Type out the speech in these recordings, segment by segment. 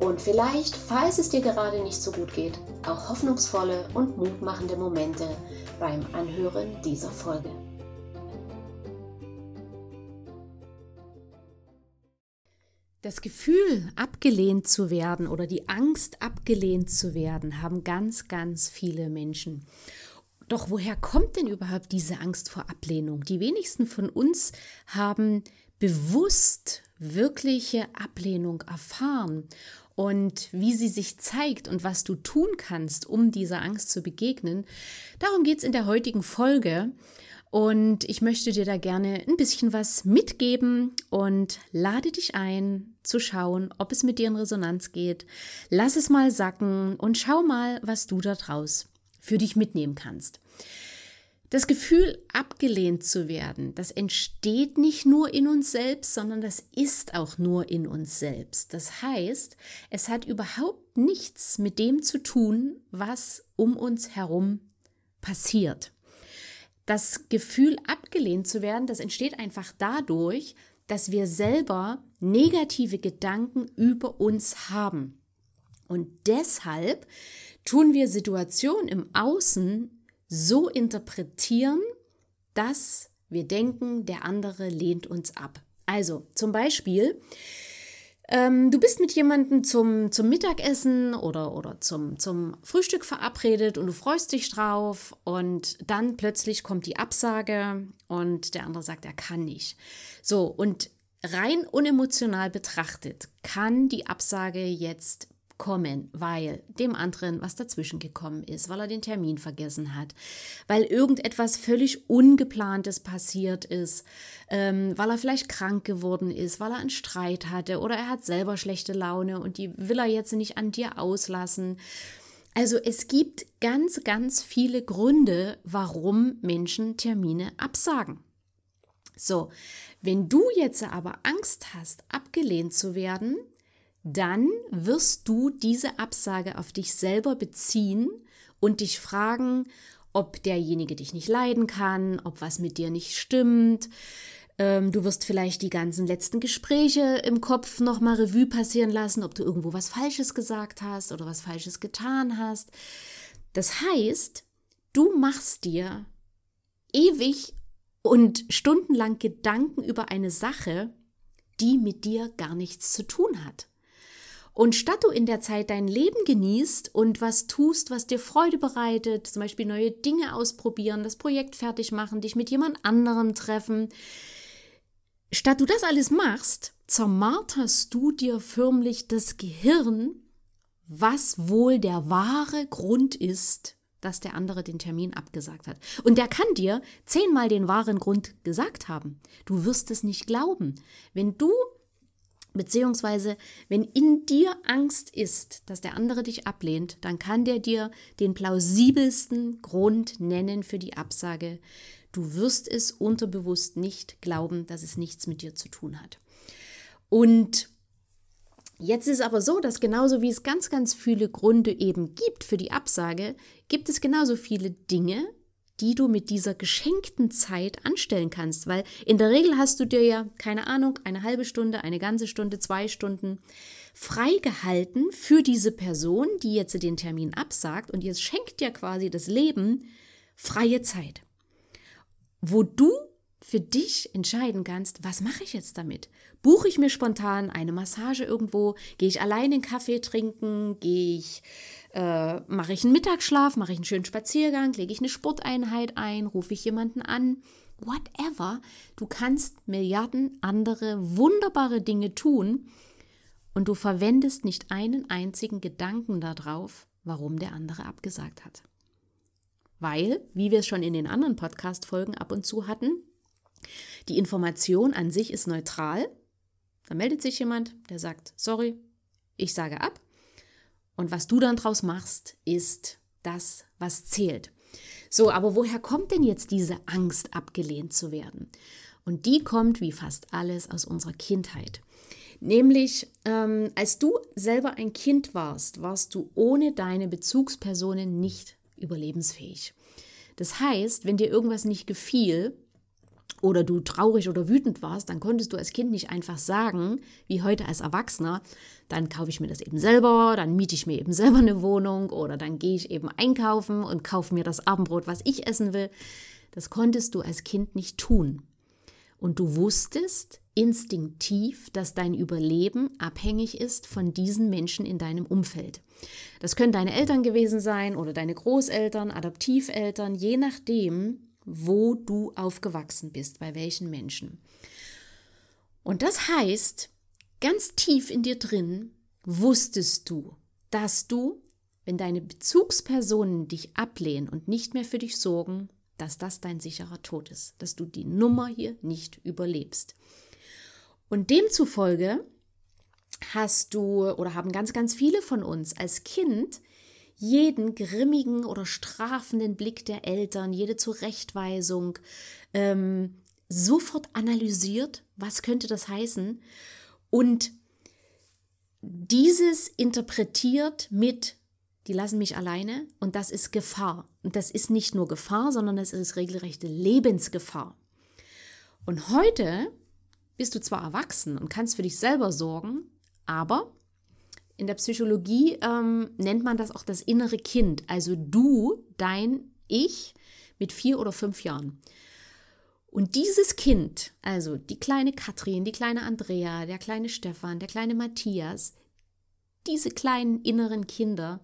und vielleicht, falls es dir gerade nicht so gut geht, auch hoffnungsvolle und mutmachende Momente beim Anhören dieser Folge. Das Gefühl, abgelehnt zu werden oder die Angst, abgelehnt zu werden, haben ganz, ganz viele Menschen. Doch woher kommt denn überhaupt diese Angst vor Ablehnung? Die wenigsten von uns haben bewusst wirkliche Ablehnung erfahren und wie sie sich zeigt und was du tun kannst, um dieser Angst zu begegnen. Darum geht es in der heutigen Folge. Und ich möchte dir da gerne ein bisschen was mitgeben und lade dich ein, zu schauen, ob es mit dir in Resonanz geht. Lass es mal sacken und schau mal, was du da draus für dich mitnehmen kannst. Das Gefühl, abgelehnt zu werden, das entsteht nicht nur in uns selbst, sondern das ist auch nur in uns selbst. Das heißt, es hat überhaupt nichts mit dem zu tun, was um uns herum passiert. Das Gefühl, abgelehnt zu werden, das entsteht einfach dadurch, dass wir selber negative Gedanken über uns haben. Und deshalb tun wir Situationen im Außen so interpretieren, dass wir denken, der andere lehnt uns ab. Also zum Beispiel, ähm, du bist mit jemandem zum, zum Mittagessen oder, oder zum, zum Frühstück verabredet und du freust dich drauf und dann plötzlich kommt die Absage und der andere sagt, er kann nicht. So, und rein unemotional betrachtet kann die Absage jetzt kommen, weil dem anderen was dazwischen gekommen ist, weil er den Termin vergessen hat, weil irgendetwas völlig Ungeplantes passiert ist, ähm, weil er vielleicht krank geworden ist, weil er einen Streit hatte oder er hat selber schlechte Laune und die will er jetzt nicht an dir auslassen. Also es gibt ganz, ganz viele Gründe, warum Menschen Termine absagen. So, wenn du jetzt aber Angst hast, abgelehnt zu werden, dann wirst du diese Absage auf dich selber beziehen und dich fragen, ob derjenige dich nicht leiden kann, ob was mit dir nicht stimmt. Ähm, du wirst vielleicht die ganzen letzten Gespräche im Kopf nochmal Revue passieren lassen, ob du irgendwo was Falsches gesagt hast oder was Falsches getan hast. Das heißt, du machst dir ewig und stundenlang Gedanken über eine Sache, die mit dir gar nichts zu tun hat. Und statt du in der Zeit dein Leben genießt und was tust, was dir Freude bereitet, zum Beispiel neue Dinge ausprobieren, das Projekt fertig machen, dich mit jemand anderem treffen, statt du das alles machst, zermarterst du dir förmlich das Gehirn, was wohl der wahre Grund ist, dass der andere den Termin abgesagt hat. Und der kann dir zehnmal den wahren Grund gesagt haben. Du wirst es nicht glauben. Wenn du Beziehungsweise, wenn in dir Angst ist, dass der andere dich ablehnt, dann kann der dir den plausibelsten Grund nennen für die Absage. Du wirst es unterbewusst nicht glauben, dass es nichts mit dir zu tun hat. Und jetzt ist aber so, dass genauso wie es ganz, ganz viele Gründe eben gibt für die Absage, gibt es genauso viele Dinge, die du mit dieser geschenkten Zeit anstellen kannst, weil in der Regel hast du dir ja, keine Ahnung, eine halbe Stunde, eine ganze Stunde, zwei Stunden freigehalten für diese Person, die jetzt den Termin absagt und jetzt schenkt dir quasi das Leben freie Zeit, wo du für dich entscheiden kannst, was mache ich jetzt damit? Buche ich mir spontan eine Massage irgendwo? Gehe ich allein einen Kaffee trinken? Gehe ich, äh, mache ich einen Mittagsschlaf? Mache ich einen schönen Spaziergang? Lege ich eine Sporteinheit ein? Rufe ich jemanden an? Whatever. Du kannst Milliarden andere wunderbare Dinge tun und du verwendest nicht einen einzigen Gedanken darauf, warum der andere abgesagt hat. Weil, wie wir es schon in den anderen Podcast-Folgen ab und zu hatten, die Information an sich ist neutral. Da meldet sich jemand, der sagt, sorry, ich sage ab. Und was du dann draus machst, ist das, was zählt. So, aber woher kommt denn jetzt diese Angst, abgelehnt zu werden? Und die kommt, wie fast alles, aus unserer Kindheit. Nämlich, ähm, als du selber ein Kind warst, warst du ohne deine Bezugspersonen nicht überlebensfähig. Das heißt, wenn dir irgendwas nicht gefiel, oder du traurig oder wütend warst, dann konntest du als Kind nicht einfach sagen, wie heute als Erwachsener, dann kaufe ich mir das eben selber, dann miete ich mir eben selber eine Wohnung oder dann gehe ich eben einkaufen und kaufe mir das Abendbrot, was ich essen will. Das konntest du als Kind nicht tun. Und du wusstest instinktiv, dass dein Überleben abhängig ist von diesen Menschen in deinem Umfeld. Das können deine Eltern gewesen sein oder deine Großeltern, Adoptiveltern, je nachdem, wo du aufgewachsen bist, bei welchen Menschen. Und das heißt, ganz tief in dir drin wusstest du, dass du, wenn deine Bezugspersonen dich ablehnen und nicht mehr für dich sorgen, dass das dein sicherer Tod ist, dass du die Nummer hier nicht überlebst. Und demzufolge hast du oder haben ganz, ganz viele von uns als Kind jeden grimmigen oder strafenden Blick der Eltern, jede Zurechtweisung ähm, sofort analysiert, was könnte das heißen, und dieses interpretiert mit, die lassen mich alleine und das ist Gefahr. Und das ist nicht nur Gefahr, sondern es ist regelrechte Lebensgefahr. Und heute bist du zwar erwachsen und kannst für dich selber sorgen, aber in der Psychologie ähm, nennt man das auch das innere Kind, also du, dein Ich mit vier oder fünf Jahren. Und dieses Kind, also die kleine Katrin, die kleine Andrea, der kleine Stefan, der kleine Matthias, diese kleinen inneren Kinder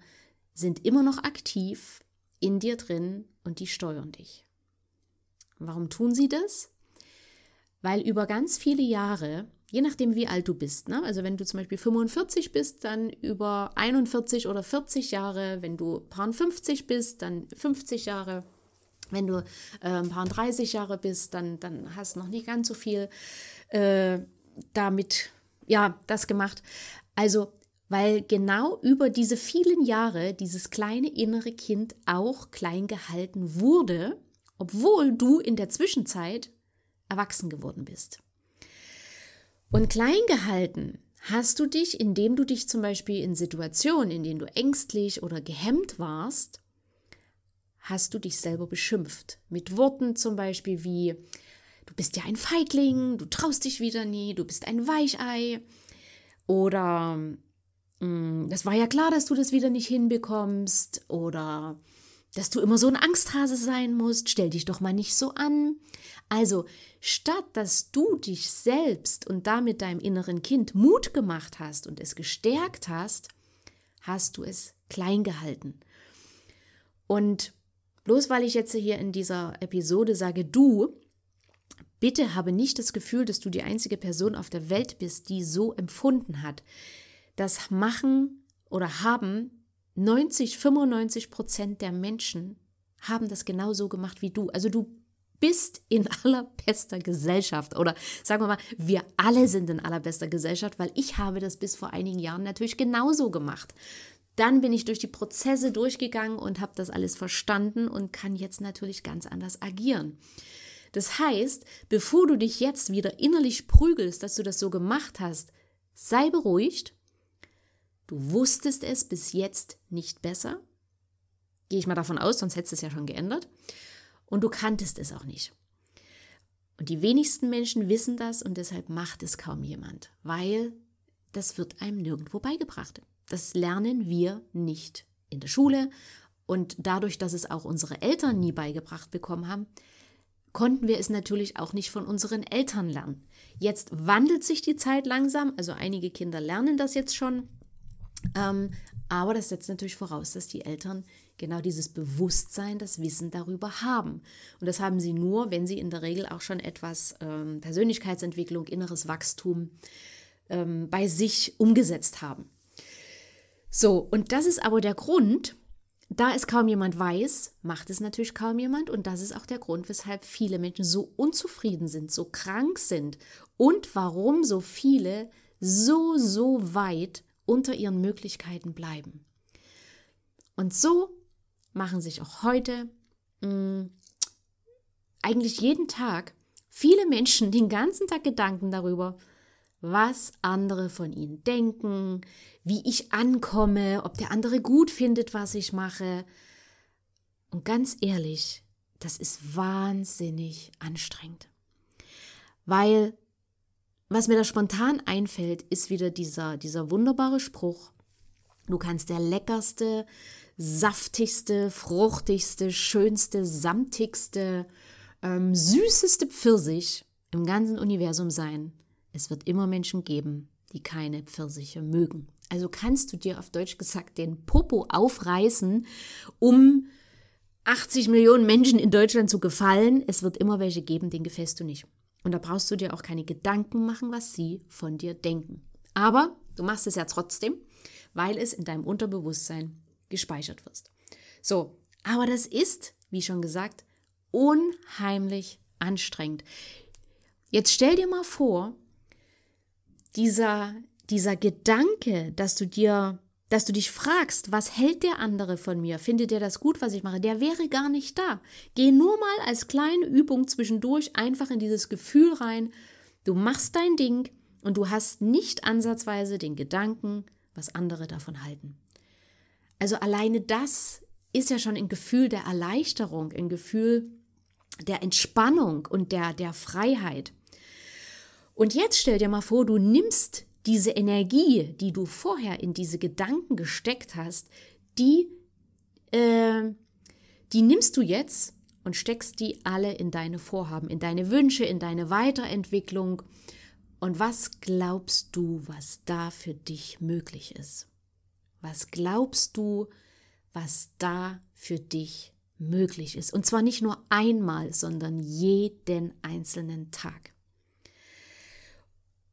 sind immer noch aktiv in dir drin und die steuern dich. Warum tun sie das? Weil über ganz viele Jahre je nachdem, wie alt du bist. Ne? Also wenn du zum Beispiel 45 bist, dann über 41 oder 40 Jahre. Wenn du paar 50 bist, dann 50 Jahre. Wenn du äh, paar 30 Jahre bist, dann, dann hast du noch nicht ganz so viel äh, damit, ja, das gemacht. Also, weil genau über diese vielen Jahre dieses kleine innere Kind auch klein gehalten wurde, obwohl du in der Zwischenzeit erwachsen geworden bist. Und klein gehalten hast du dich, indem du dich zum Beispiel in Situationen, in denen du ängstlich oder gehemmt warst, hast du dich selber beschimpft. Mit Worten zum Beispiel wie, du bist ja ein Feigling, du traust dich wieder nie, du bist ein Weichei. Oder mm, das war ja klar, dass du das wieder nicht hinbekommst. Oder dass du immer so ein Angsthase sein musst, stell dich doch mal nicht so an. Also, statt dass du dich selbst und damit deinem inneren Kind Mut gemacht hast und es gestärkt hast, hast du es klein gehalten. Und bloß weil ich jetzt hier in dieser Episode sage, du, bitte habe nicht das Gefühl, dass du die einzige Person auf der Welt bist, die so empfunden hat. Das machen oder haben 90, 95 Prozent der Menschen haben das genauso gemacht wie du. Also du bist in allerbester Gesellschaft oder sagen wir mal, wir alle sind in allerbester Gesellschaft, weil ich habe das bis vor einigen Jahren natürlich genauso gemacht. Dann bin ich durch die Prozesse durchgegangen und habe das alles verstanden und kann jetzt natürlich ganz anders agieren. Das heißt, bevor du dich jetzt wieder innerlich prügelst, dass du das so gemacht hast, sei beruhigt Du wusstest es bis jetzt nicht besser. Gehe ich mal davon aus, sonst hättest du es ja schon geändert. Und du kanntest es auch nicht. Und die wenigsten Menschen wissen das und deshalb macht es kaum jemand, weil das wird einem nirgendwo beigebracht. Das lernen wir nicht in der Schule und dadurch, dass es auch unsere Eltern nie beigebracht bekommen haben, konnten wir es natürlich auch nicht von unseren Eltern lernen. Jetzt wandelt sich die Zeit langsam, also einige Kinder lernen das jetzt schon, ähm, aber das setzt natürlich voraus, dass die Eltern genau dieses Bewusstsein, das Wissen darüber haben. Und das haben sie nur, wenn sie in der Regel auch schon etwas ähm, Persönlichkeitsentwicklung, inneres Wachstum ähm, bei sich umgesetzt haben. So, und das ist aber der Grund, da es kaum jemand weiß, macht es natürlich kaum jemand. Und das ist auch der Grund, weshalb viele Menschen so unzufrieden sind, so krank sind und warum so viele so, so weit unter ihren Möglichkeiten bleiben. Und so machen sich auch heute, mh, mm, eigentlich jeden Tag, viele Menschen den ganzen Tag Gedanken darüber, was andere von ihnen denken, wie ich ankomme, ob der andere gut findet, was ich mache. Und ganz ehrlich, das ist wahnsinnig anstrengend. Weil, was mir da spontan einfällt, ist wieder dieser, dieser wunderbare Spruch, du kannst der leckerste, saftigste, fruchtigste, schönste, samtigste, ähm, süßeste Pfirsich im ganzen Universum sein. Es wird immer Menschen geben, die keine Pfirsiche mögen. Also kannst du dir auf Deutsch gesagt den Popo aufreißen, um 80 Millionen Menschen in Deutschland zu gefallen. Es wird immer welche geben, denen gefällst du nicht. Und da brauchst du dir auch keine Gedanken machen, was sie von dir denken. Aber du machst es ja trotzdem, weil es in deinem Unterbewusstsein gespeichert wirst. So, aber das ist, wie schon gesagt, unheimlich anstrengend. Jetzt stell dir mal vor, dieser, dieser Gedanke, dass du dir, dass du dich fragst, was hält der andere von mir? Findet er das gut, was ich mache? Der wäre gar nicht da. Geh nur mal als kleine Übung zwischendurch einfach in dieses Gefühl rein. Du machst dein Ding und du hast nicht ansatzweise den Gedanken, was andere davon halten. Also alleine das ist ja schon ein Gefühl der Erleichterung, ein Gefühl der Entspannung und der, der Freiheit. Und jetzt stell dir mal vor, du nimmst diese Energie, die du vorher in diese Gedanken gesteckt hast, die, äh, die nimmst du jetzt und steckst die alle in deine Vorhaben, in deine Wünsche, in deine Weiterentwicklung. Und was glaubst du, was da für dich möglich ist? Was glaubst du, was da für dich möglich ist? Und zwar nicht nur einmal, sondern jeden einzelnen Tag.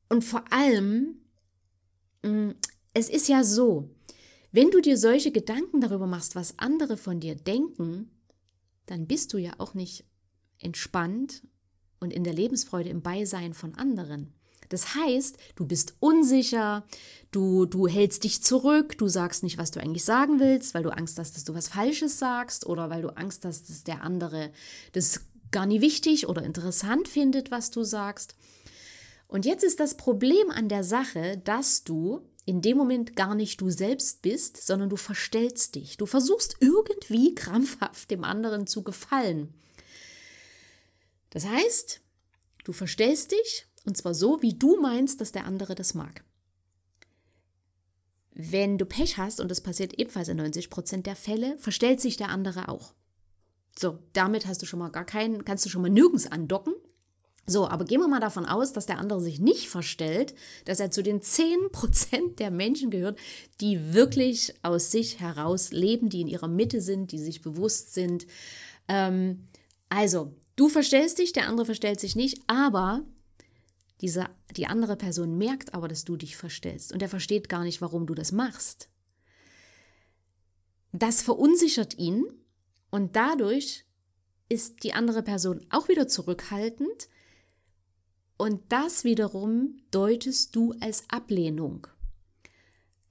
Und vor allem, es ist ja so, wenn du dir solche Gedanken darüber machst, was andere von dir denken, dann bist du ja auch nicht entspannt und in der Lebensfreude im Beisein von anderen. Das heißt, du bist unsicher, du, du hältst dich zurück, du sagst nicht, was du eigentlich sagen willst, weil du Angst hast, dass du was Falsches sagst oder weil du Angst hast, dass der andere das gar nicht wichtig oder interessant findet, was du sagst. Und jetzt ist das Problem an der Sache, dass du in dem Moment gar nicht du selbst bist, sondern du verstellst dich. Du versuchst irgendwie krampfhaft dem anderen zu gefallen. Das heißt, du verstellst dich und zwar so, wie du meinst, dass der andere das mag. Wenn du Pech hast, und das passiert ebenfalls in 90 Prozent der Fälle, verstellt sich der andere auch. So, damit hast du schon mal gar keinen, kannst du schon mal nirgends andocken. So, aber gehen wir mal davon aus, dass der andere sich nicht verstellt, dass er zu den 10% der Menschen gehört, die wirklich aus sich heraus leben, die in ihrer Mitte sind, die sich bewusst sind. Ähm, also, du verstellst dich, der andere verstellt sich nicht, aber diese, die andere Person merkt aber, dass du dich verstellst und er versteht gar nicht, warum du das machst. Das verunsichert ihn und dadurch ist die andere Person auch wieder zurückhaltend und das wiederum deutest du als Ablehnung,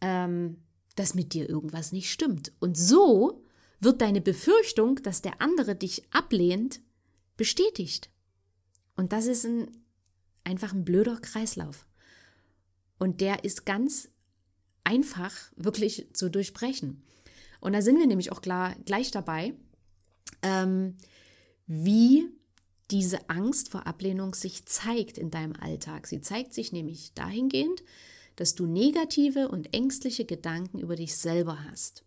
ähm, dass mit dir irgendwas nicht stimmt. Und so wird deine Befürchtung, dass der andere dich ablehnt, bestätigt. Und das ist ein einfach ein blöder Kreislauf. Und der ist ganz einfach wirklich zu durchbrechen. Und da sind wir nämlich auch klar, gleich dabei, ähm, wie diese Angst vor Ablehnung sich zeigt in deinem Alltag. Sie zeigt sich nämlich dahingehend, dass du negative und ängstliche Gedanken über dich selber hast.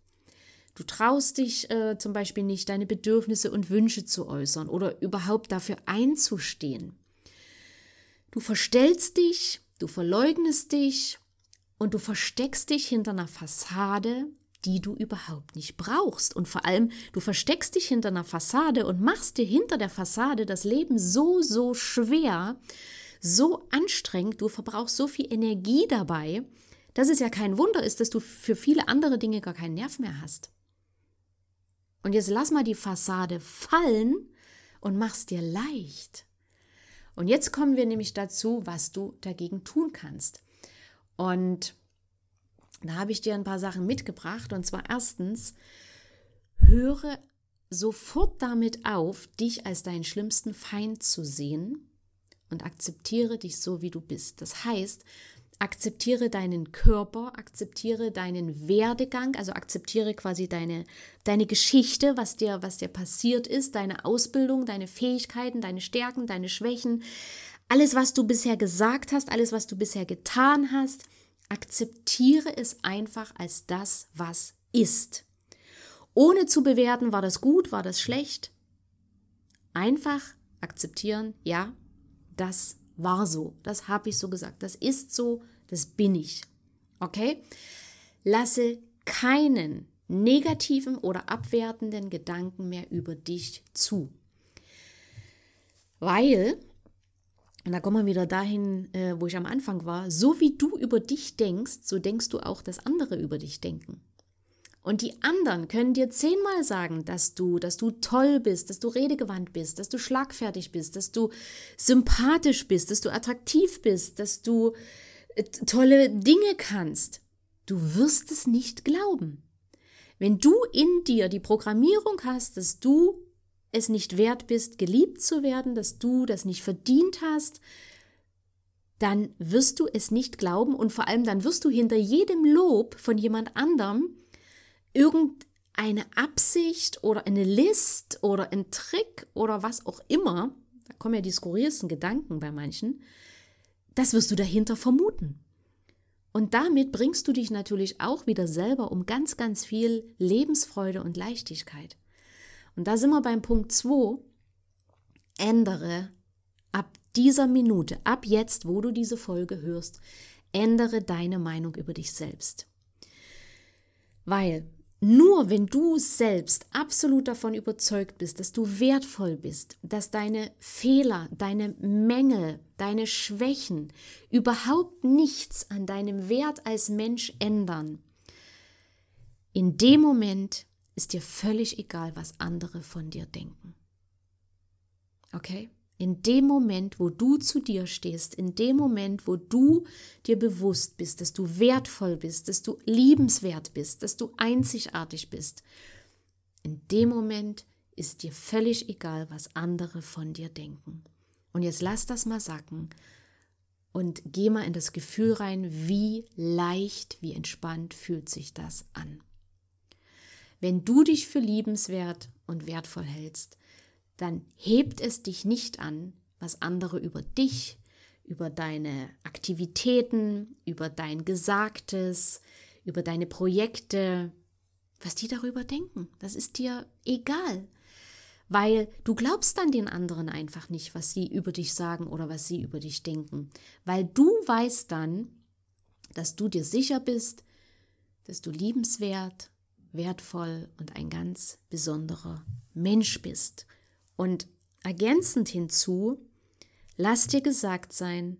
Du traust dich äh, zum Beispiel nicht, deine Bedürfnisse und Wünsche zu äußern oder überhaupt dafür einzustehen. Du verstellst dich, du verleugnest dich und du versteckst dich hinter einer Fassade, die du überhaupt nicht brauchst. Und vor allem, du versteckst dich hinter einer Fassade und machst dir hinter der Fassade das Leben so, so schwer, so anstrengend, du verbrauchst so viel Energie dabei, dass es ja kein Wunder ist, dass du für viele andere Dinge gar keinen Nerv mehr hast. Und jetzt lass mal die Fassade fallen und mach's dir leicht. Und jetzt kommen wir nämlich dazu, was du dagegen tun kannst. Und da habe ich dir ein paar Sachen mitgebracht. Und zwar erstens, höre sofort damit auf, dich als deinen schlimmsten Feind zu sehen und akzeptiere dich so, wie du bist. Das heißt, akzeptiere deinen Körper, akzeptiere deinen Werdegang, also akzeptiere quasi deine, deine Geschichte, was dir, was dir passiert ist, deine Ausbildung, deine Fähigkeiten, deine Stärken, deine Schwächen, alles, was du bisher gesagt hast, alles, was du bisher getan hast, akzeptiere es einfach als das, was ist. Ohne zu bewerten, war das gut, war das schlecht. Einfach akzeptieren, ja, das war so, das habe ich so gesagt, das ist so, das bin ich. Okay? Lasse keinen negativen oder abwertenden Gedanken mehr über dich zu. Weil, und da kommen wir wieder dahin, äh, wo ich am Anfang war, so wie du über dich denkst, so denkst du auch, dass andere über dich denken. Und die anderen können dir zehnmal sagen, dass du, dass du toll bist, dass du redegewandt bist, dass du schlagfertig bist, dass du sympathisch bist, dass du attraktiv bist, dass du äh, tolle Dinge kannst. Du wirst es nicht glauben. Wenn du in dir die Programmierung hast, dass du es nicht wert bist, geliebt zu werden, dass du das nicht verdient hast, dann wirst du es nicht glauben und vor allem dann wirst du hinter jedem Lob von jemand anderem irgendeine Absicht oder eine List oder ein Trick oder was auch immer, da kommen ja die skurrilsten Gedanken bei manchen, das wirst du dahinter vermuten. Und damit bringst du dich natürlich auch wieder selber um ganz, ganz viel Lebensfreude und Leichtigkeit. Und da sind wir beim Punkt 2. Ändere ab dieser Minute, ab jetzt, wo du diese Folge hörst, ändere deine Meinung über dich selbst. Weil nur wenn du selbst absolut davon überzeugt bist, dass du wertvoll bist, dass deine Fehler, deine Mängel, deine Schwächen überhaupt nichts an deinem Wert als Mensch ändern, in dem Moment ist dir völlig egal, was andere von dir denken. Okay? In dem Moment, wo du zu dir stehst, in dem Moment, wo du dir bewusst bist, dass du wertvoll bist, dass du liebenswert bist, dass du einzigartig bist, in dem Moment ist dir völlig egal, was andere von dir denken. Und jetzt lass das mal sacken und geh mal in das Gefühl rein, wie leicht, wie entspannt fühlt sich das an. Wenn du dich für liebenswert und wertvoll hältst, dann hebt es dich nicht an, was andere über dich, über deine Aktivitäten, über dein Gesagtes, über deine Projekte, was die darüber denken. Das ist dir egal, weil du glaubst dann den anderen einfach nicht, was sie über dich sagen oder was sie über dich denken, weil du weißt dann, dass du dir sicher bist, dass du liebenswert, wertvoll und ein ganz besonderer Mensch bist. Und ergänzend hinzu, lass dir gesagt sein,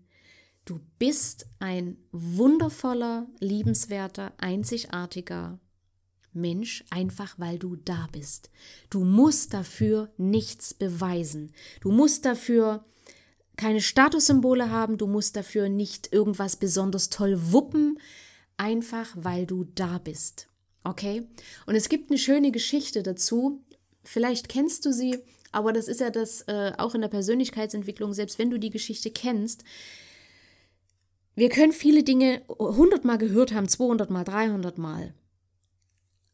du bist ein wundervoller, liebenswerter, einzigartiger Mensch, einfach weil du da bist. Du musst dafür nichts beweisen. Du musst dafür keine Statussymbole haben, du musst dafür nicht irgendwas besonders toll wuppen, einfach weil du da bist. Okay? Und es gibt eine schöne Geschichte dazu. Vielleicht kennst du sie. Aber das ist ja das äh, auch in der Persönlichkeitsentwicklung, selbst wenn du die Geschichte kennst. Wir können viele Dinge 100 Mal gehört haben, 200 Mal, 300 Mal.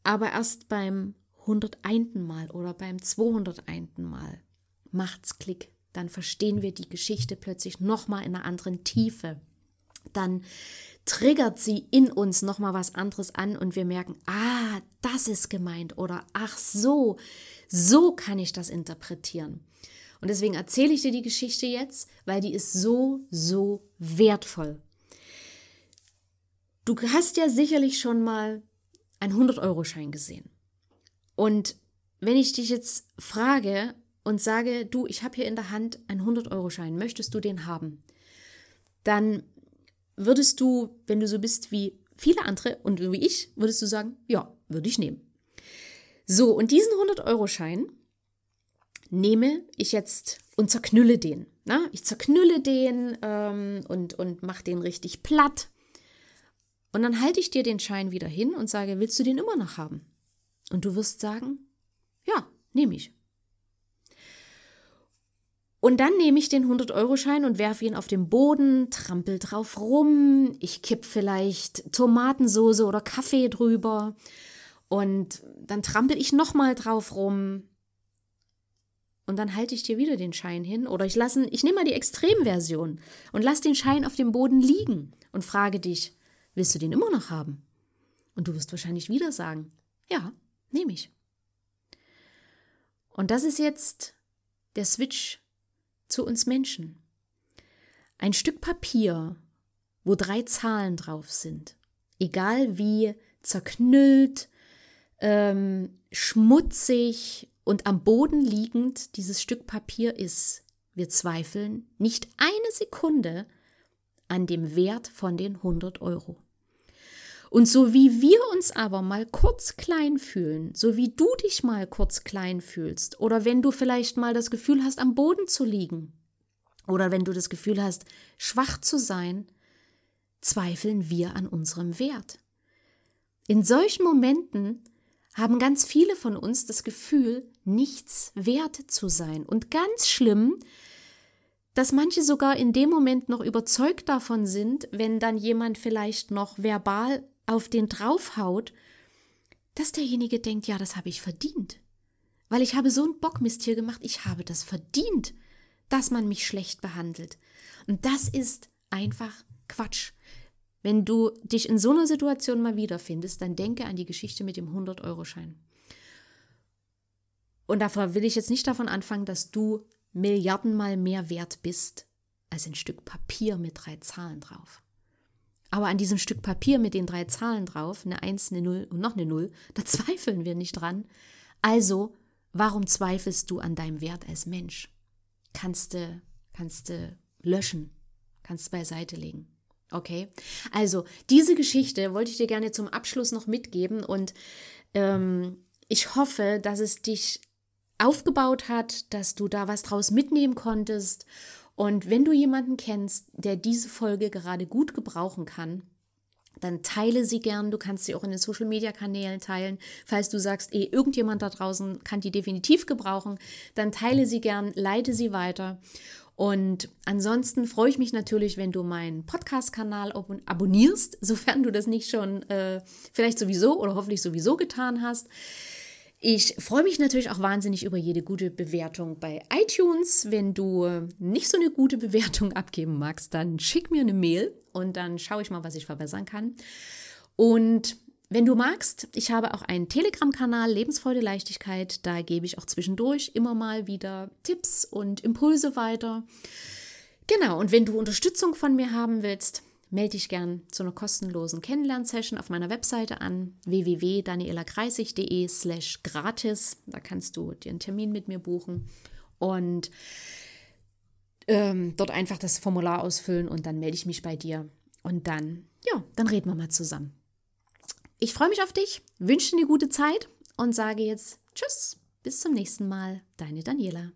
Aber erst beim 101. Mal oder beim 201. Mal macht's Klick. Dann verstehen wir die Geschichte plötzlich nochmal in einer anderen Tiefe. Dann triggert sie in uns nochmal was anderes an und wir merken, ah, das ist gemeint oder ach so, so kann ich das interpretieren. Und deswegen erzähle ich dir die Geschichte jetzt, weil die ist so, so wertvoll. Du hast ja sicherlich schon mal einen 100-Euro-Schein gesehen. Und wenn ich dich jetzt frage und sage, du, ich habe hier in der Hand einen 100-Euro-Schein, möchtest du den haben? Dann würdest du, wenn du so bist wie viele andere und wie ich, würdest du sagen, ja, würde ich nehmen. So, und diesen 100-Euro-Schein nehme ich jetzt und zerknülle den. Na? Ich zerknülle den ähm, und, und mache den richtig platt. Und dann halte ich dir den Schein wieder hin und sage, willst du den immer noch haben? Und du wirst sagen, Ja, nehme ich. Und dann nehme ich den 100-Euro-Schein und werfe ihn auf den Boden, trampel drauf rum. Ich kipp vielleicht Tomatensoße oder Kaffee drüber. Und dann trampel ich nochmal drauf rum. Und dann halte ich dir wieder den Schein hin. Oder ich, lasse, ich nehme mal die Extremversion und lasse den Schein auf dem Boden liegen und frage dich, willst du den immer noch haben? Und du wirst wahrscheinlich wieder sagen, ja, nehme ich. Und das ist jetzt der Switch zu uns Menschen. Ein Stück Papier, wo drei Zahlen drauf sind, egal wie zerknüllt, ähm, schmutzig und am Boden liegend dieses Stück Papier ist, wir zweifeln nicht eine Sekunde an dem Wert von den 100 Euro. Und so wie wir uns aber mal kurz klein fühlen, so wie du dich mal kurz klein fühlst, oder wenn du vielleicht mal das Gefühl hast, am Boden zu liegen, oder wenn du das Gefühl hast, schwach zu sein, zweifeln wir an unserem Wert. In solchen Momenten haben ganz viele von uns das Gefühl, nichts wert zu sein. Und ganz schlimm, dass manche sogar in dem Moment noch überzeugt davon sind, wenn dann jemand vielleicht noch verbal auf den draufhaut, dass derjenige denkt, ja, das habe ich verdient. Weil ich habe so einen Bockmist hier gemacht, ich habe das verdient, dass man mich schlecht behandelt. Und das ist einfach Quatsch. Wenn du dich in so einer Situation mal wiederfindest, dann denke an die Geschichte mit dem 100-Euro-Schein. Und davor will ich jetzt nicht davon anfangen, dass du Milliardenmal mehr wert bist als ein Stück Papier mit drei Zahlen drauf. Aber an diesem Stück Papier mit den drei Zahlen drauf, eine 1, eine 0 und noch eine 0, da zweifeln wir nicht dran. Also, warum zweifelst du an deinem Wert als Mensch? Kannst du, kannst du löschen, kannst du beiseite legen. Okay, also diese Geschichte wollte ich dir gerne zum Abschluss noch mitgeben und ähm, ich hoffe, dass es dich aufgebaut hat, dass du da was draus mitnehmen konntest und wenn du jemanden kennst, der diese Folge gerade gut gebrauchen kann, dann teile sie gern. Du kannst sie auch in den Social Media Kanälen teilen. Falls du sagst, eh, irgendjemand da draußen kann die definitiv gebrauchen, dann teile sie gern, leite sie weiter. Und ansonsten freue ich mich natürlich, wenn du meinen Podcast-Kanal abonnierst, sofern du das nicht schon äh, vielleicht sowieso oder hoffentlich sowieso getan hast. Ich freue mich natürlich auch wahnsinnig über jede gute Bewertung bei iTunes. Wenn du nicht so eine gute Bewertung abgeben magst, dann schick mir eine Mail und dann schaue ich mal, was ich verbessern kann. Und wenn du magst, ich habe auch einen Telegram-Kanal Lebensfreude Leichtigkeit. Da gebe ich auch zwischendurch immer mal wieder Tipps und Impulse weiter. Genau, und wenn du Unterstützung von mir haben willst, melde dich gern zu einer kostenlosen Kennenlernsession auf meiner Webseite an www.danielakreisig.de slash gratis. Da kannst du dir einen Termin mit mir buchen und ähm, dort einfach das Formular ausfüllen und dann melde ich mich bei dir und dann, ja, dann reden wir mal zusammen. Ich freue mich auf dich, wünsche dir eine gute Zeit und sage jetzt Tschüss, bis zum nächsten Mal, deine Daniela.